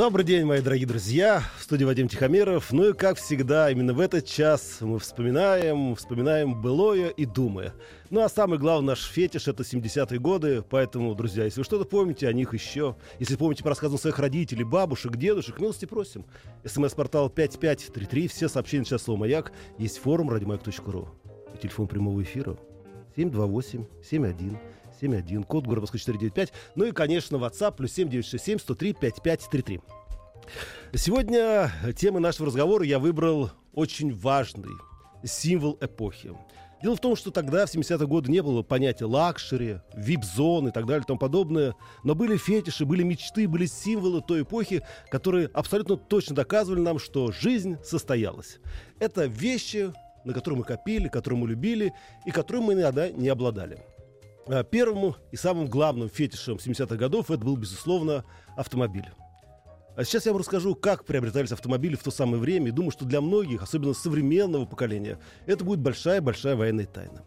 Добрый день, мои дорогие друзья. В студии Вадим Тихомиров. Ну и, как всегда, именно в этот час мы вспоминаем, вспоминаем былое и думая. Ну а самый главный наш фетиш — это 70-е годы. Поэтому, друзья, если вы что-то помните о них еще, если помните по рассказам своих родителей, бабушек, дедушек, милости просим. СМС-портал 5533, все сообщения сейчас слово «Маяк». Есть форум радиомаяк.ру. И телефон прямого эфира 728 71 71, код города Москвы 495. Ну и, конечно, WhatsApp плюс 7967 103 5533. Сегодня темой нашего разговора я выбрал очень важный символ эпохи. Дело в том, что тогда, в 70-е годы, не было понятия лакшери, вип-зон и так далее и тому подобное. Но были фетиши, были мечты, были символы той эпохи, которые абсолютно точно доказывали нам, что жизнь состоялась. Это вещи, на которые мы копили, которые мы любили и которые мы иногда не обладали. А Первым и самым главным фетишем 70-х годов это был, безусловно, автомобиль. А сейчас я вам расскажу, как приобретались автомобили в то самое время. И думаю, что для многих, особенно современного поколения, это будет большая-большая военная тайна.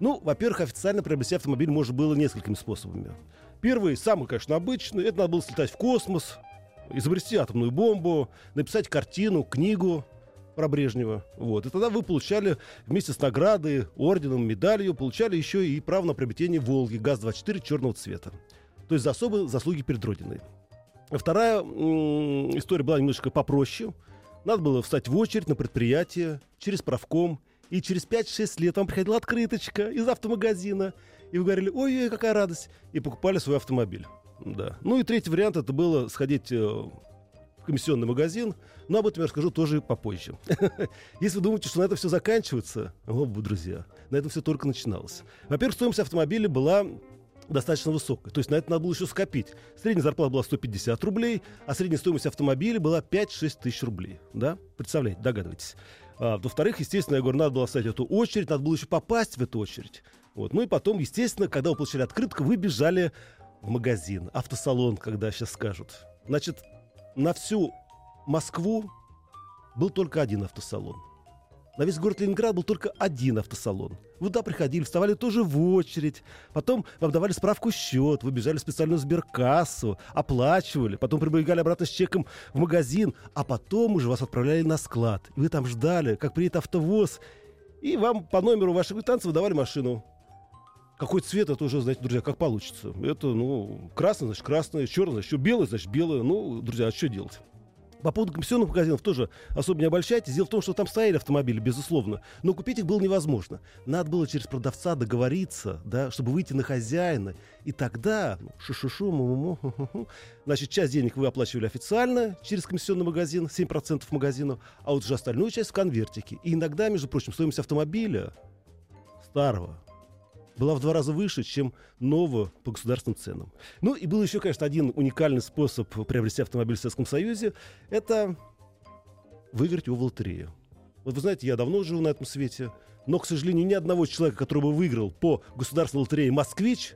Ну, во-первых, официально приобрести автомобиль можно было несколькими способами. Первый, самый, конечно, обычный, это надо было слетать в космос, изобрести атомную бомбу, написать картину, книгу, про Брежнева. Вот. И тогда вы получали вместе с наградой, орденом, медалью, получали еще и право на приобретение «Волги» ГАЗ-24 черного цвета. То есть за особые заслуги перед Родиной. Вторая история была немножко попроще. Надо было встать в очередь на предприятие через правком, и через 5-6 лет вам приходила открыточка из автомагазина, и вы говорили, ой-ой, какая радость, и покупали свой автомобиль. Да. Ну и третий вариант это было сходить э, комиссионный магазин, но об этом я расскажу тоже попозже. Если вы думаете, что на это все заканчивается, о, друзья, на этом все только начиналось. Во-первых, стоимость автомобиля была достаточно высокой. То есть на это надо было еще скопить. Средняя зарплата была 150 рублей, а средняя стоимость автомобиля была 5-6 тысяч рублей. Да? Представляете, догадываетесь. А, во-вторых, естественно, я говорю, надо было оставить эту очередь, надо было еще попасть в эту очередь. Вот. Ну и потом, естественно, когда вы получили открытку, вы бежали в магазин, автосалон, когда сейчас скажут. Значит, на всю Москву был только один автосалон. На весь город Ленинград был только один автосалон. Вы туда приходили, вставали тоже в очередь. Потом вам давали справку счет, вы бежали в специальную сберкассу, оплачивали. Потом прибегали обратно с чеком в магазин. А потом уже вас отправляли на склад. И вы там ждали, как приедет автовоз. И вам по номеру вашей квитанции выдавали машину. Какой цвет, это уже, знаете, друзья, как получится. Это, ну, красный, значит, красный, черный, значит, белый, значит, белый. Ну, друзья, а что делать? По поводу комиссионных магазинов тоже особо не обольщайтесь. Дело в том, что там стояли автомобили, безусловно, но купить их было невозможно. Надо было через продавца договориться, да, чтобы выйти на хозяина. И тогда, ну, шу-шу-шу, значит, часть денег вы оплачивали официально через комиссионный магазин, 7% магазину, а вот уже остальную часть в конвертике. И иногда, между прочим, стоимость автомобиля старого, была в два раза выше, чем нового по государственным ценам. Ну и был еще, конечно, один уникальный способ приобрести автомобиль в Советском Союзе. Это выиграть его в лотерею. Вот вы знаете, я давно живу на этом свете, но, к сожалению, ни одного человека, который бы выиграл по государственной лотерее «Москвич»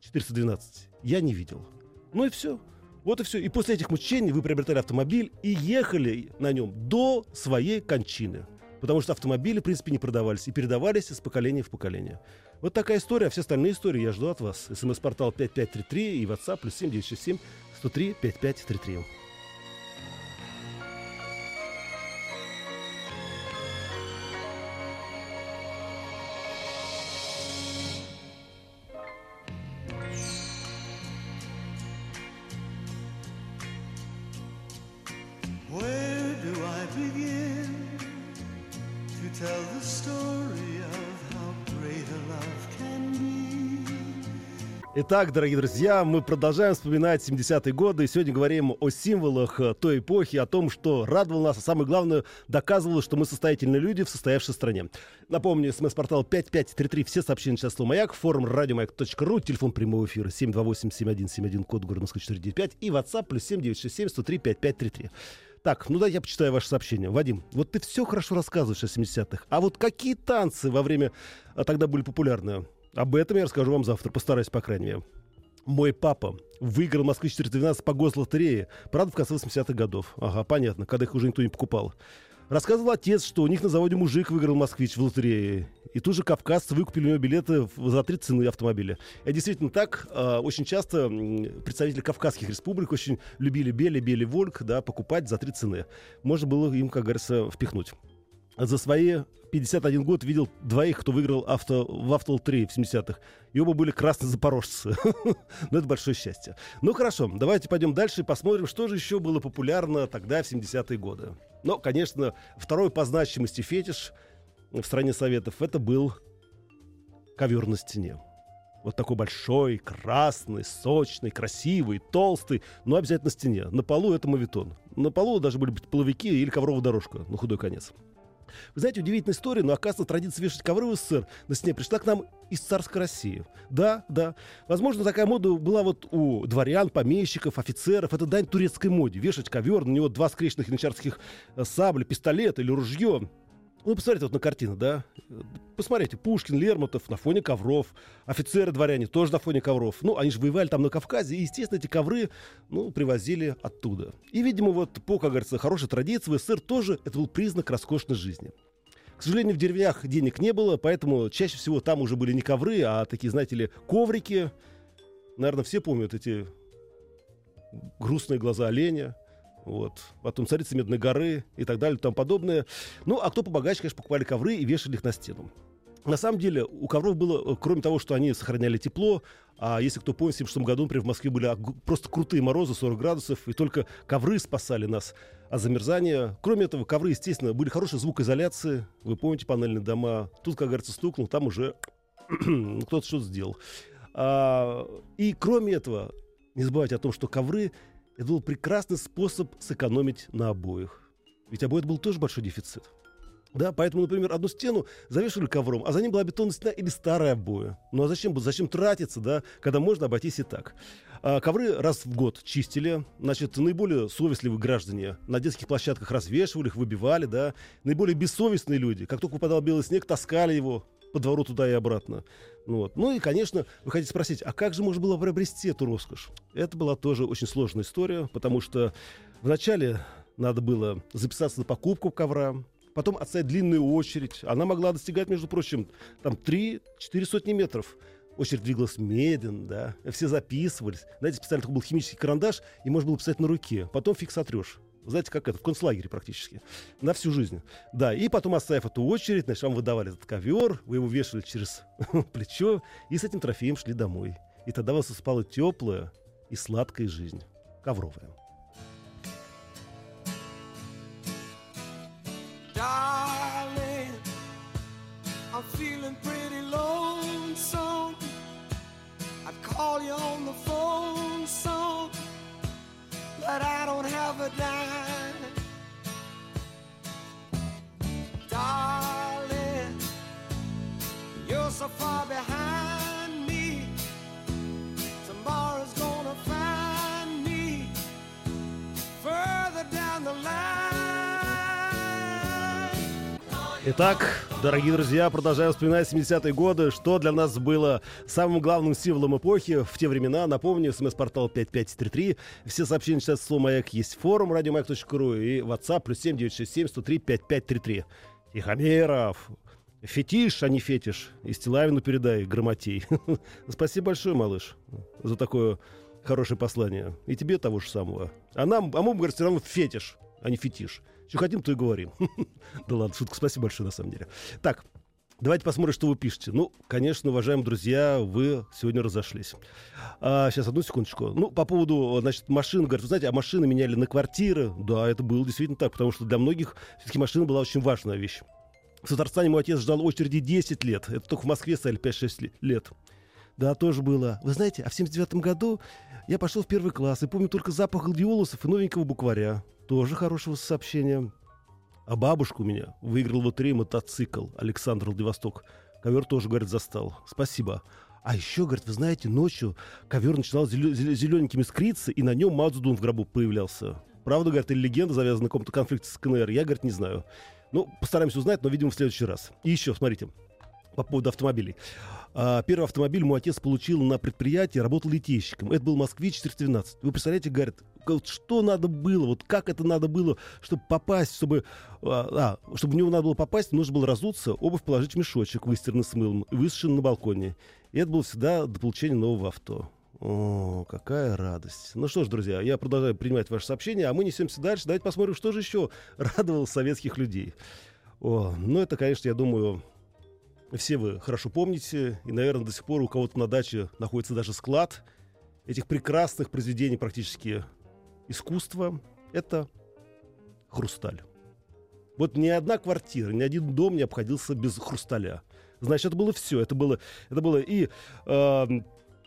412, я не видел. Ну и все. Вот и все. И после этих мучений вы приобретали автомобиль и ехали на нем до своей кончины. Потому что автомобили, в принципе, не продавались и передавались из поколения в поколение. Вот такая история, а все остальные истории я жду от вас. СМС-портал 5533 и WhatsApp плюс 7967 103 5533. Итак, дорогие друзья, мы продолжаем вспоминать 70-е годы. И сегодня говорим о символах э, той эпохи, о том, что радовало нас, а самое главное, доказывало, что мы состоятельные люди в состоявшей стране. Напомню, смс-портал 5533, все сообщения сейчас слово «Маяк», форум радиомаяк.ру, телефон прямого эфира 728-7171, код города Москвы 495 и WhatsApp плюс 7967 103 5533. Так, ну да, я почитаю ваше сообщение. Вадим, вот ты все хорошо рассказываешь о 70-х. А вот какие танцы во время а, тогда были популярны? Об этом я расскажу вам завтра, постараюсь, по крайней мере. Мой папа выиграл Москвы 412 по гослотерее. Правда, в конце 80-х годов. Ага, понятно, когда их уже никто не покупал. Рассказывал отец, что у них на заводе мужик выиграл москвич в лотерее. И тут же кавказцы выкупили у него билеты за три цены автомобиля. И действительно так. Э, очень часто представители кавказских республик очень любили Бели, Бели Вольк, да, покупать за три цены. Можно было им, как говорится, впихнуть за свои 51 год видел двоих, кто выиграл авто, в автол-3 в 70-х. И оба были красные запорожцы. Но это большое счастье. Ну хорошо, давайте пойдем дальше и посмотрим, что же еще было популярно тогда, в 70-е годы. Но, конечно, второй по значимости фетиш в стране Советов это был ковер на стене. Вот такой большой, красный, сочный, красивый, толстый, но обязательно на стене. На полу это мавитон. На полу даже были половики или ковровая дорожка, на худой конец. Вы знаете, удивительная история, но оказывается, традиция вешать ковры в СССР на стене пришла к нам из царской России. Да, да. Возможно, такая мода была вот у дворян, помещиков, офицеров. Это дань турецкой моде. Вешать ковер, на него два скрещенных янычарских э, сабли, пистолет или ружье. Ну, посмотрите вот на картину, да? Посмотрите, Пушкин, Лермонтов на фоне ковров, офицеры-дворяне тоже на фоне ковров. Ну, они же воевали там на Кавказе, и, естественно, эти ковры, ну, привозили оттуда. И, видимо, вот по, как говорится, хорошей традиции в СССР тоже это был признак роскошной жизни. К сожалению, в деревнях денег не было, поэтому чаще всего там уже были не ковры, а такие, знаете ли, коврики. Наверное, все помнят эти грустные глаза оленя, вот. Потом царица Медной горы и так далее и тому подобное. Ну, а кто побогаче, конечно, покупали ковры и вешали их на стену. На самом деле у ковров было, э, кроме того, что они сохраняли тепло, а если кто помнит, в 76 году, например, в Москве были просто крутые морозы, 40 градусов, и только ковры спасали нас от замерзания. Кроме этого, ковры, естественно, были хорошей звукоизоляции. Вы помните панельные дома? Тут, как говорится, стукнул, там уже кто-то что-то сделал. А, и кроме этого, не забывайте о том, что ковры это был прекрасный способ сэкономить на обоих. Ведь обои это был тоже большой дефицит. Да, поэтому, например, одну стену завешивали ковром, а за ним была бетонная стена или старая обоя. Ну а зачем, зачем тратиться, да, когда можно обойтись и так? А, ковры раз в год чистили, значит, наиболее совестливые граждане на детских площадках развешивали их, выбивали, да. Наиболее бессовестные люди, как только выпадал белый снег, таскали его по двору туда и обратно. Ну, вот. ну и, конечно, вы хотите спросить, а как же можно было приобрести эту роскошь? Это была тоже очень сложная история, потому что вначале надо было записаться на покупку ковра, потом отстоять длинную очередь. Она могла достигать, между прочим, там 3-4 сотни метров. Очередь двигалась медленно, да. Все записывались. Знаете, специально такой был химический карандаш, и можно было писать на руке. Потом фиг сотрешь. Знаете, как это, в концлагере практически. На всю жизнь. Да, и потом, оставив эту очередь, значит, вам выдавали этот ковер, вы его вешали через плечо, и с этим трофеем шли домой. И тогда вас спала теплая и сладкая жизнь. Ковровая. Darling, I'm feeling pretty lonesome. I'd call you on the phone, дорогие друзья, продолжаем вспоминать 70-е годы, что для нас было самым главным символом эпохи в те времена. Напомню, смс-портал 5533. Все сообщения сейчас слово «Маяк» есть форум радиомаяк.ру и WhatsApp плюс 7967 103 5533. Тихомеров, Фетиш, а не фетиш. И Стилавину передай, грамотей. Спасибо большое, малыш, за такое хорошее послание. И тебе того же самого. А нам, а мы, говорим, все равно фетиш, а не фетиш. Что хотим, то и говорим. да ладно, шутка, спасибо большое, на самом деле. Так, Давайте посмотрим, что вы пишете. Ну, конечно, уважаемые друзья, вы сегодня разошлись. А, сейчас, одну секундочку. Ну, по поводу, значит, машин. Говорят, вы знаете, а машины меняли на квартиры. Да, это было действительно так, потому что для многих все-таки машина была очень важная вещь. В Татарстане мой отец ждал очереди 10 лет. Это только в Москве стояли 5-6 лет. Да, тоже было. Вы знаете, а в 79 году я пошел в первый класс и помню только запах гладиолусов и новенького букваря. Тоже хорошего сообщения. А бабушка у меня выиграл в лотерею мотоцикл Александр Владивосток. Ковер тоже, говорит, застал. Спасибо. А еще, говорит, вы знаете, ночью ковер начинал зелененькими скриться, и на нем Мацдун в гробу появлялся. Правда, говорят, или легенда завязана на каком-то конфликте с КНР, я, говорит, не знаю. Ну, постараемся узнать, но, видимо, в следующий раз. И еще, смотрите, по поводу автомобилей. А, первый автомобиль мой отец получил на предприятии, работал литейщиком. Это был «Москвич 412». Вы представляете, говорит, вот что надо было, вот как это надо было, чтобы попасть, чтобы, а, а, чтобы в него надо было попасть, нужно было разуться, обувь положить в мешочек, выстиранный с мылом, и высушенный на балконе. И это было всегда до получения нового авто. О, какая радость. Ну что ж, друзья, я продолжаю принимать ваши сообщения, а мы несемся дальше. Давайте посмотрим, что же еще радовало советских людей. О, ну это, конечно, я думаю, все вы хорошо помните, и, наверное, до сих пор у кого-то на даче находится даже склад этих прекрасных произведений практически искусства. Это хрусталь. Вот ни одна квартира, ни один дом не обходился без хрусталя. Значит, это было все. Это было, это было и э,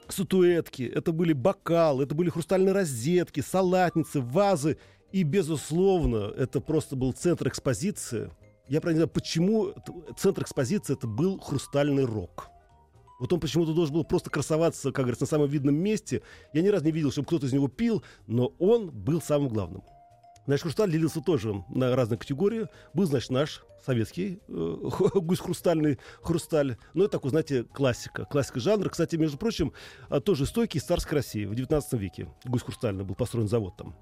статуэтки, это были бокалы, это были хрустальные розетки, салатницы, вазы. И, безусловно, это просто был центр экспозиции. Я правильно знаю, почему центр экспозиции это был хрустальный рог. Вот он почему-то должен был просто красоваться, как говорится, на самом видном месте. Я ни разу не видел, чтобы кто-то из него пил, но он был самым главным. Значит, хрусталь делился тоже на разные категории. Был, значит, наш советский э, гусь хрустальный хрусталь. Ну, это такой, знаете, классика. Классика жанра. Кстати, между прочим, а, тоже стойкий из царской России в 19 веке. Гусь хрустальный был построен завод там.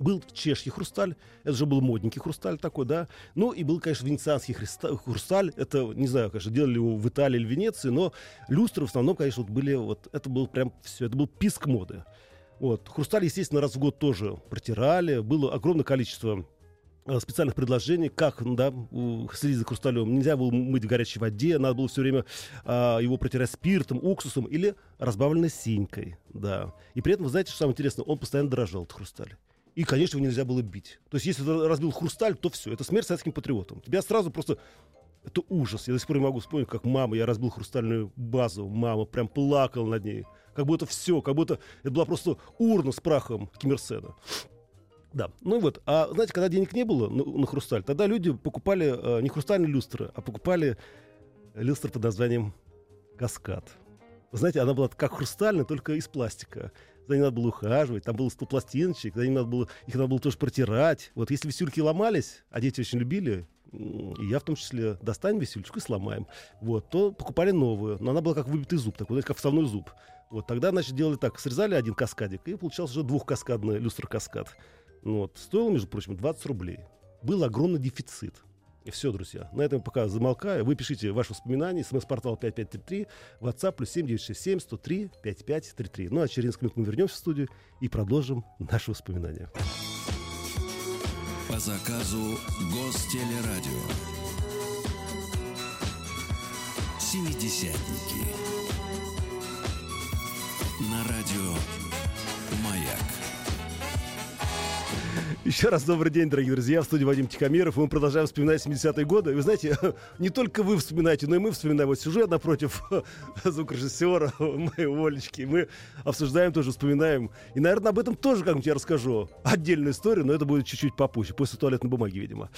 Был чешский хрусталь, это же был модненький хрусталь такой, да. Ну и был, конечно, венецианский хрусталь. Это, не знаю, конечно, делали его в Италии или Венеции, но люстры в основном, конечно, вот были, вот это был прям все, это был писк моды. Вот. Хрусталь, естественно, раз в год тоже протирали. Было огромное количество э, специальных предложений, как да, следить за хрусталем. Нельзя было мыть в горячей воде, надо было все время а, его протирать спиртом, уксусом или разбавленной синькой. Да. И при этом, вы знаете, что самое интересное, он постоянно дрожал, этот хрусталь. И, конечно, его нельзя было бить. То есть, если ты разбил хрусталь, то все, это смерть советским патриотам. Тебя сразу просто... Это ужас. Я до сих пор не могу вспомнить, как мама, я разбил хрустальную базу, мама прям плакала над ней. Как будто все, как будто это была просто урна с прахом Киммерсена. Да, ну вот. А знаете, когда денег не было на, на хрусталь, тогда люди покупали э, не хрустальные люстры, а покупали люстры под названием «Каскад». знаете, она была как хрустальная, только из пластика за ними надо было ухаживать, там было 100 пластиночек, за ними надо было, их надо было тоже протирать. Вот если висюльки ломались, а дети очень любили, и я в том числе, достанем висюлечку и сломаем, вот, то покупали новую, но она была как выбитый зуб, такой, знаете, как вставной зуб. Вот, тогда, значит, делали так, срезали один каскадик, и получался уже двухкаскадный люстр-каскад. Ну вот, стоило, между прочим, 20 рублей. Был огромный дефицит. И все, друзья. На этом пока замолкаю. Вы пишите ваши воспоминания. СМС-портал 5533. WhatsApp плюс 7967 103 5533. Ну а через несколько минут мы вернемся в студию и продолжим наши воспоминания. По заказу Гостелерадио. Семидесятники. На радио Еще раз добрый день, дорогие друзья. В студии Вадим Тихомиров. Мы продолжаем вспоминать 70-е годы. Вы знаете, не только вы вспоминаете, но и мы вспоминаем. Вот сюжет напротив звукорежиссера моей Олечки. Мы обсуждаем тоже, вспоминаем. И, наверное, об этом тоже как-нибудь я расскажу. Отдельную историю, но это будет чуть-чуть попозже. После туалетной бумаги, видимо.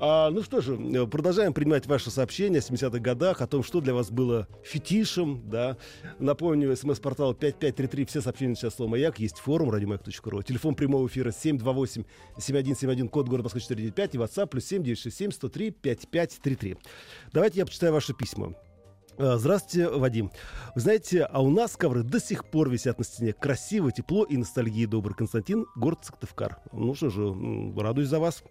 А, ну что же, продолжаем принимать ваши сообщения о 70-х годах, о том, что для вас было фетишем. Да. Напомню, смс-портал 5533. Все сообщения сейчас слово «Маяк». Есть форум радиомаяк.ру. Телефон прямого эфира 728 7171, код города Москвы 495 и WhatsApp плюс 7967 103 5533. Давайте я почитаю ваши письма. А, здравствуйте, Вадим. Вы знаете, а у нас ковры до сих пор висят на стене. Красиво, тепло и ностальгии добрый Константин, город Сыктывкар. Ну что же, радуюсь за вас.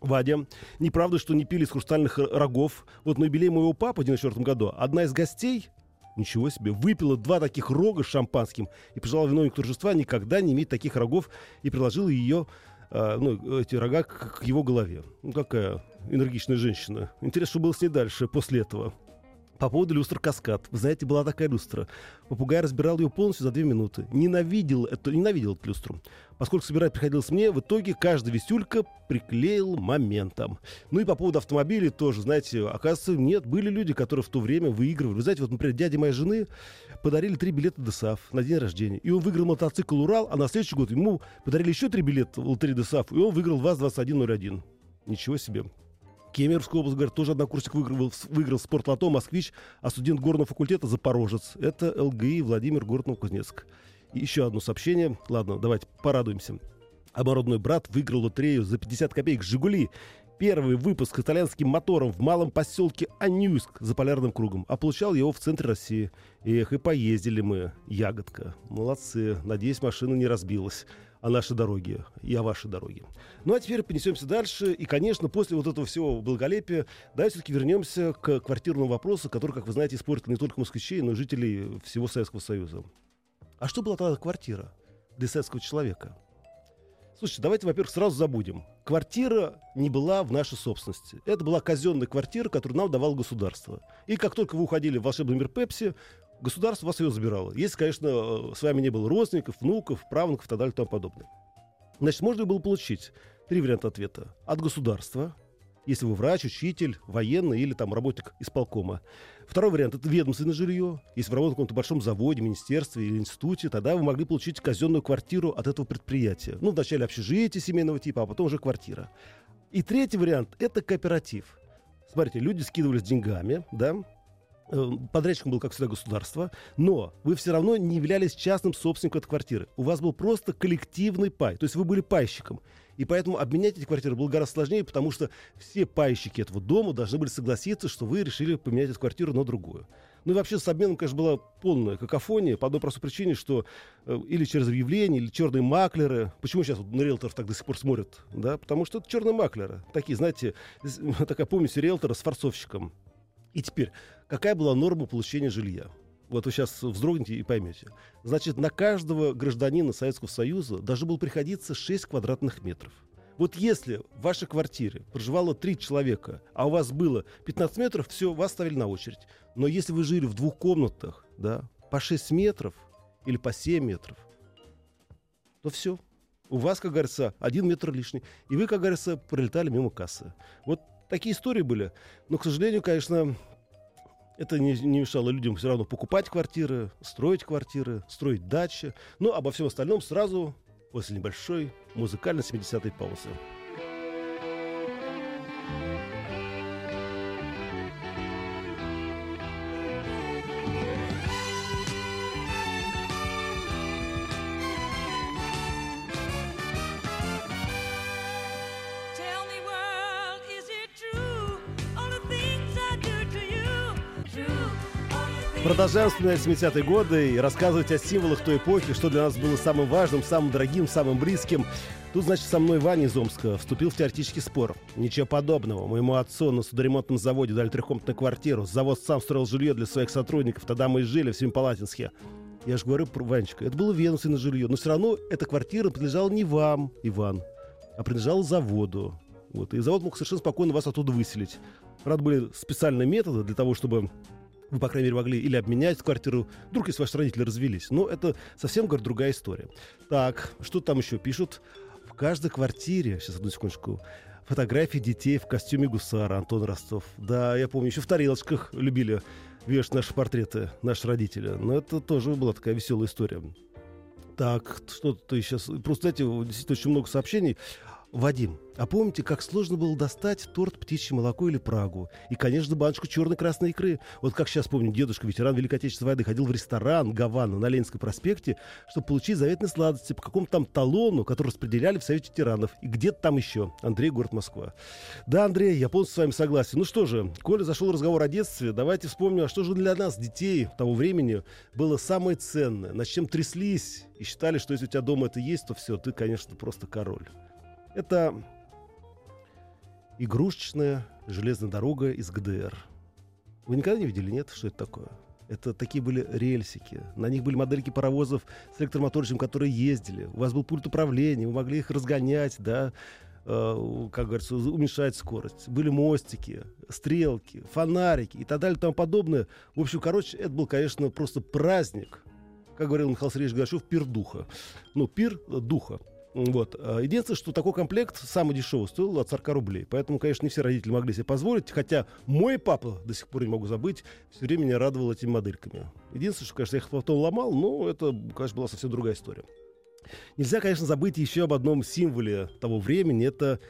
Вадя, неправда, что не пили из хрустальных рогов. Вот на юбилей моего папы в 94 году одна из гостей Ничего себе. Выпила два таких рога с шампанским и пожелала виновнику торжества никогда не иметь таких рогов и приложила ее а, ну, эти рога к, к его голове. Ну, какая энергичная женщина. Интересно, что было с ней дальше, после этого. По поводу люстр «Каскад». Вы знаете, была такая люстра. Попугай разбирал ее полностью за две минуты. Ненавидел эту, ненавидел эту люстру. Поскольку собирать приходилось мне, в итоге каждая висюлька приклеил моментом. Ну и по поводу автомобилей тоже, знаете, оказывается, нет, были люди, которые в то время выигрывали. Вы знаете, вот, например, дяде моей жены подарили три билета ДСАФ на день рождения. И он выиграл мотоцикл «Урал», а на следующий год ему подарили еще три билета в лотерее ДСАФ, и он выиграл ВАЗ-2101. Ничего себе. Кемеровская область, говорят, тоже однокурсник выиграл, выиграл спортлото «Москвич», а студент горного факультета «Запорожец». Это ЛГИ Владимир город Новокузнецк. И еще одно сообщение. Ладно, давайте порадуемся. Мой родной брат выиграл лотерею за 50 копеек «Жигули». Первый выпуск итальянским мотором в малом поселке Анюск за полярным кругом. А получал его в центре России. Эх, и поездили мы. Ягодка. Молодцы. Надеюсь, машина не разбилась о нашей дороге и о вашей дороге. Ну а теперь понесемся дальше. И, конечно, после вот этого всего благолепия, давайте все-таки вернемся к квартирному вопросу, который, как вы знаете, испортил не только москвичей, но и жителей всего Советского Союза. А что была тогда квартира для советского человека? Слушайте, давайте, во-первых, сразу забудем. Квартира не была в нашей собственности. Это была казенная квартира, которую нам давало государство. И как только вы уходили в волшебный мир Пепси, государство вас ее забирало. Если, конечно, э, с вами не было родственников, внуков, правнуков и так далее и тому подобное. Значит, можно было получить три варианта ответа. От государства, если вы врач, учитель, военный или там работник исполкома. Второй вариант – это ведомственное жилье. Если вы работаете в каком-то большом заводе, министерстве или институте, тогда вы могли получить казенную квартиру от этого предприятия. Ну, вначале общежитие семейного типа, а потом уже квартира. И третий вариант – это кооператив. Смотрите, люди скидывались деньгами, да, подрядчиком был, как всегда, государство, но вы все равно не являлись частным собственником этой квартиры. У вас был просто коллективный пай, то есть вы были пайщиком. И поэтому обменять эти квартиры было гораздо сложнее, потому что все пайщики этого дома должны были согласиться, что вы решили поменять эту квартиру на другую. Ну и вообще с обменом, конечно, была полная какофония по одной простой причине, что э, или через объявление, или черные маклеры. Почему сейчас вот на риэлторов так до сих пор смотрят? Да? Потому что это черные маклеры. Такие, знаете, такая помните риэлтора с форцовщиком. И теперь, какая была норма получения жилья? Вот вы сейчас вздрогнете и поймете. Значит, на каждого гражданина Советского Союза должно было приходиться 6 квадратных метров. Вот если в вашей квартире проживало 3 человека, а у вас было 15 метров, все, вас ставили на очередь. Но если вы жили в двух комнатах, да, по 6 метров или по 7 метров, то все. У вас, как говорится, один метр лишний. И вы, как говорится, пролетали мимо кассы. Вот такие истории были. Но, к сожалению, конечно, это не, не мешало людям все равно покупать квартиры, строить квартиры, строить дачи. Но обо всем остальном сразу после небольшой музыкальной 70-й паузы. Продолжаем вспоминать 70-е годы и рассказывать о символах той эпохи, что для нас было самым важным, самым дорогим, самым близким. Тут, значит, со мной Ваня из Омска вступил в теоретический спор. Ничего подобного. Моему отцу на судоремонтном заводе дали трехкомнатную квартиру. Завод сам строил жилье для своих сотрудников. Тогда мы и жили в Семипалатинске. Я же говорю, Ванечка, это было ведомственное жилье. Но все равно эта квартира принадлежала не вам, Иван, а принадлежала заводу. Вот. И завод мог совершенно спокойно вас оттуда выселить. Правда, были специальные методы для того, чтобы вы, по крайней мере, могли или обменять квартиру, вдруг если ваши родители развелись. Но это совсем, говорит, другая история. Так, что там еще пишут? В каждой квартире, сейчас одну секундочку, фотографии детей в костюме гусара, Антон Ростов. Да, я помню, еще в тарелочках любили вешать наши портреты, наши родители. Но это тоже была такая веселая история. Так, что-то сейчас... Просто, знаете, действительно очень много сообщений. Вадим, а помните, как сложно было достать торт птичье молоко или Прагу? И, конечно, баночку черной красной икры. Вот как сейчас помню, дедушка, ветеран Великой Отечественной войны, ходил в ресторан Гавана на Ленинском проспекте, чтобы получить заветные сладости по какому-то там талону, который распределяли в Совете ветеранов. И где-то там еще. Андрей, город Москва. Да, Андрей, я полностью с вами согласен. Ну что же, коли зашел разговор о детстве, давайте вспомним, а что же для нас, детей того времени, было самое ценное, над чем тряслись и считали, что если у тебя дома это есть, то все, ты, конечно, просто король. Это игрушечная железная дорога из ГДР. Вы никогда не видели, нет? Что это такое? Это такие были рельсики. На них были модельки паровозов с электромоторчиком, которые ездили. У вас был пульт управления, вы могли их разгонять, да, э, как говорится, уменьшать скорость. Были мостики, стрелки, фонарики и так далее и тому подобное. В общем, короче, это был, конечно, просто праздник. Как говорил Михаил Сергеевич Гашев, пир духа. Ну, пир духа. Вот. А Единственное, что такой комплект самый дешевый стоил от 40 рублей. Поэтому, конечно, не все родители могли себе позволить. Хотя мой папа, до сих пор не могу забыть, все время меня радовал этими модельками. Единственное, что, конечно, я их потом ломал, но это, конечно, была совсем другая история. Нельзя, конечно, забыть еще об одном символе того времени. Это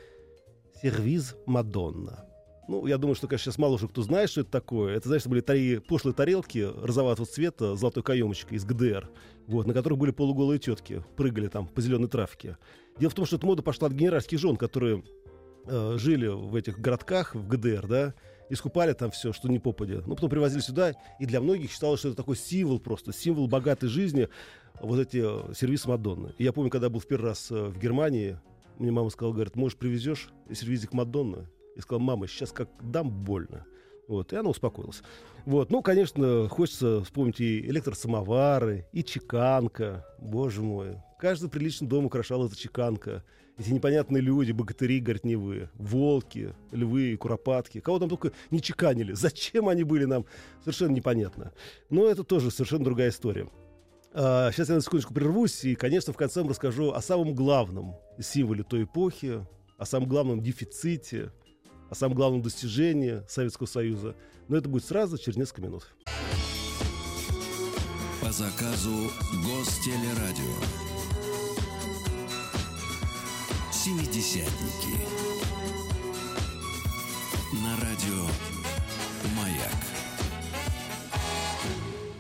сервиз Мадонна. Ну, я думаю, что, конечно, сейчас мало уже кто знает, что это такое. Это, знаешь, были тари- пошлые тарелки розоватого цвета золотой каемочкой из ГДР, вот, на которых были полуголые тетки, прыгали там по зеленой травке. Дело в том, что эта мода пошла от генеральских жен, которые э, жили в этих городках, в ГДР, да, и скупали там все, что не попадя. Ну, потом привозили сюда, и для многих считалось, что это такой символ просто, символ богатой жизни, вот эти э, сервисы Мадонны. И я помню, когда был в первый раз э, в Германии, мне мама сказала, говорит, можешь привезешь сервизик Мадонны? Я сказал, мама, сейчас как дам больно. Вот, и она успокоилась. Вот, ну, конечно, хочется вспомнить и электросамовары, и чеканка. Боже мой, каждый приличный дом украшал эта чеканка. Эти непонятные люди, богатыри горневые, волки, львы и куропатки. Кого там только не чеканили. Зачем они были нам, совершенно непонятно. Но это тоже совершенно другая история. А, сейчас я на секундочку прервусь и, конечно, в конце вам расскажу о самом главном символе той эпохи, о самом главном дефиците, о самом главном достижении Советского Союза. Но это будет сразу, через несколько минут. По заказу Гостелерадио. Семидесятники. На радио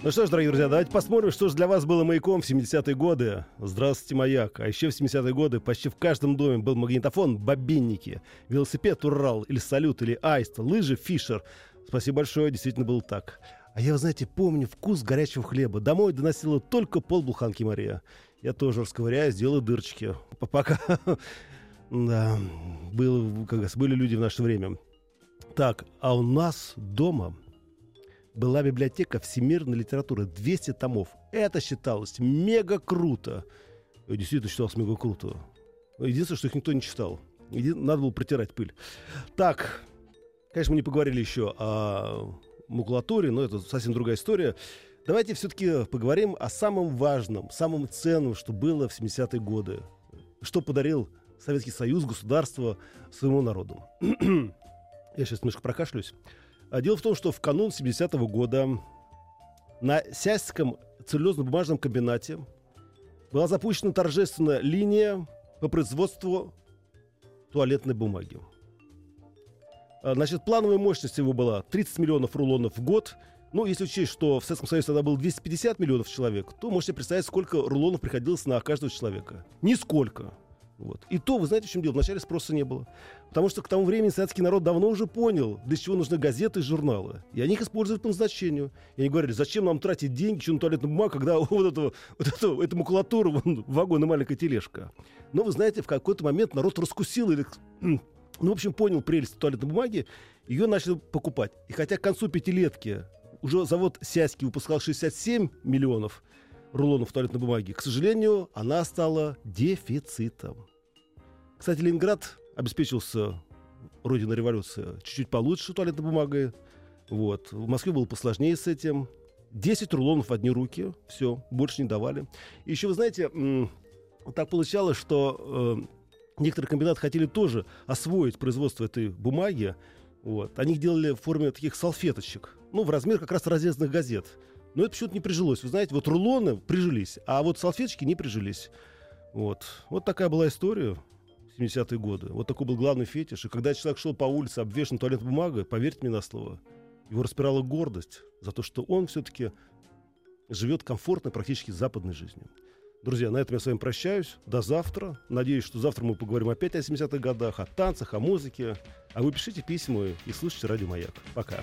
Ну что ж, дорогие друзья, давайте посмотрим, что же для вас было маяком в 70-е годы. Здравствуйте, маяк. А еще в 70-е годы почти в каждом доме был магнитофон, бобинники, велосипед Урал или Салют или Аист, лыжи Фишер. Спасибо большое, действительно было так. А я, вы знаете, помню вкус горячего хлеба. Домой доносила только полбуханки Мария. Я тоже расковыряю, сделаю дырочки. Пока... Да, было, как раз, были люди в наше время. Так, а у нас дома была библиотека всемирной литературы, 200 томов. Это считалось мега круто. И Действительно считалось мега круто. Единственное, что их никто не читал. Надо было протирать пыль. Так, конечно, мы не поговорили еще о макулатуре, но это совсем другая история. Давайте все-таки поговорим о самом важном, самом ценном, что было в 70-е годы. Что подарил Советский Союз, государство своему народу. Я сейчас немножко прокашлюсь. А Дело в том, что в канун 70-го года на Сясском целлюлозно-бумажном комбинате была запущена торжественная линия по производству туалетной бумаги. А, Значит, плановая мощность его была 30 миллионов рулонов в год. Ну, если учесть, что в Советском Союзе тогда было 250 миллионов человек, то можете представить, сколько рулонов приходилось на каждого человека. Нисколько. Вот. И то, вы знаете, в чем дело? Вначале спроса не было. Потому что к тому времени советский народ давно уже понял, для чего нужны газеты и журналы. И они их используют по назначению. И они говорили, зачем нам тратить деньги еще на туалетную бумагу, когда вот этого, вот этого, эту макулатуру, вон, вагон и маленькая тележка. Но вы знаете, в какой-то момент народ раскусил или ну, в общем, понял прелесть туалетной бумаги, ее начали покупать. И хотя к концу пятилетки уже завод Сяськи выпускал 67 миллионов рулонов туалетной бумаги, к сожалению, она стала дефицитом. Кстати, Ленинград обеспечился родина революции чуть-чуть получше туалетной бумагой. Вот. В Москве было посложнее с этим. 10 рулонов в одни руки. Все, больше не давали. И еще, вы знаете, так получалось, что э, некоторые комбинаты хотели тоже освоить производство этой бумаги. Вот. Они их делали в форме таких салфеточек. Ну, в размер как раз разрезанных газет. Но это почему-то не прижилось. Вы знаете, вот рулоны прижились, а вот салфеточки не прижились. Вот. Вот такая была история в 70-е годы. Вот такой был главный фетиш. И когда человек шел по улице, обвешан туалетной бумагой, поверьте мне на слово, его распирала гордость за то, что он все-таки живет комфортной, практически западной жизнью. Друзья, на этом я с вами прощаюсь. До завтра. Надеюсь, что завтра мы поговорим опять о 70-х годах, о танцах, о музыке. А вы пишите письма и слушайте Радио Маяк. Пока.